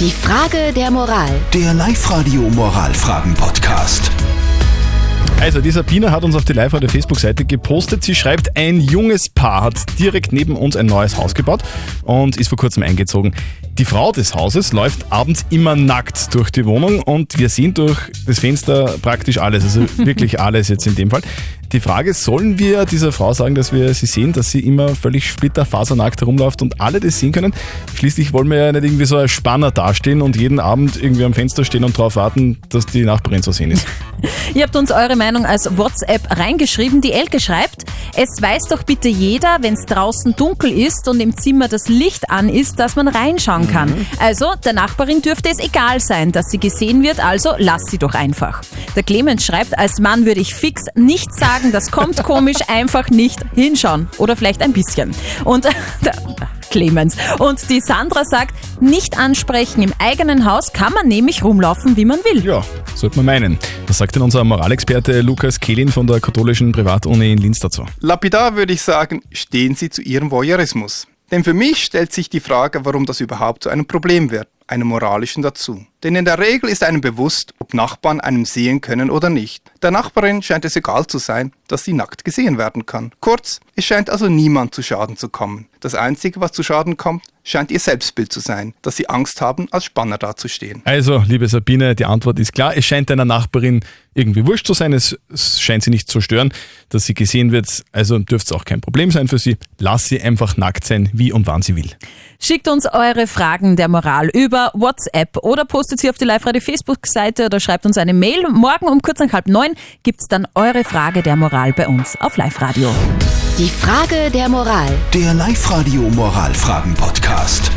Die Frage der Moral. Der Live-Radio Moralfragen-Podcast. Also, die Sabine hat uns auf die live der Facebook-Seite gepostet. Sie schreibt, ein junges Paar hat direkt neben uns ein neues Haus gebaut und ist vor kurzem eingezogen. Die Frau des Hauses läuft abends immer nackt durch die Wohnung und wir sehen durch das Fenster praktisch alles, also wirklich alles jetzt in dem Fall. Die Frage ist, sollen wir dieser Frau sagen, dass wir sie sehen, dass sie immer völlig splitterfasernackt herumläuft und alle das sehen können? Schließlich wollen wir ja nicht irgendwie so als Spanner dastehen und jeden Abend irgendwie am Fenster stehen und darauf warten, dass die Nachbarin zu sehen ist. Ihr habt uns eure Meinung als WhatsApp reingeschrieben. Die Elke schreibt, es weiß doch bitte jeder, wenn es draußen dunkel ist und im Zimmer das Licht an ist, dass man reinschauen kann. Also der Nachbarin dürfte es egal sein, dass sie gesehen wird, also lass sie doch einfach. Der Clemens schreibt, als Mann würde ich fix nicht sagen, das kommt komisch, einfach nicht hinschauen. Oder vielleicht ein bisschen. Und Clemens. Und die Sandra sagt, nicht ansprechen. Im eigenen Haus kann man nämlich rumlaufen, wie man will. Ja, sollte man meinen. Was sagt denn unser Moralexperte Lukas Kehlin von der katholischen Privatuni in Linz dazu? Lapidar würde ich sagen, stehen Sie zu Ihrem Voyeurismus. Denn für mich stellt sich die Frage, warum das überhaupt zu einem Problem wird, einem moralischen dazu. Denn in der Regel ist einem bewusst, ob Nachbarn einem sehen können oder nicht. Der Nachbarin scheint es egal zu sein, dass sie nackt gesehen werden kann. Kurz, es scheint also niemand zu Schaden zu kommen. Das Einzige, was zu Schaden kommt, scheint ihr Selbstbild zu sein, dass sie Angst haben, als Spanner dazustehen. Also, liebe Sabine, die Antwort ist klar. Es scheint deiner Nachbarin irgendwie wurscht zu sein. Es, scheint sie nicht zu stören, dass sie gesehen wird. Also dürfte es auch kein Problem sein für sie. Lass sie einfach nackt sein, wie und wann sie will. Schickt uns eure Fragen der Moral über WhatsApp oder postet sie auf die Live-Radio Facebook-Seite oder schreibt uns eine Mail. Morgen um kurz nach halb neun gibt es dann eure Frage der Moral bei uns auf Live-Radio. Die Frage der Moral. Der Live-Radio Moralfragen-Podcast.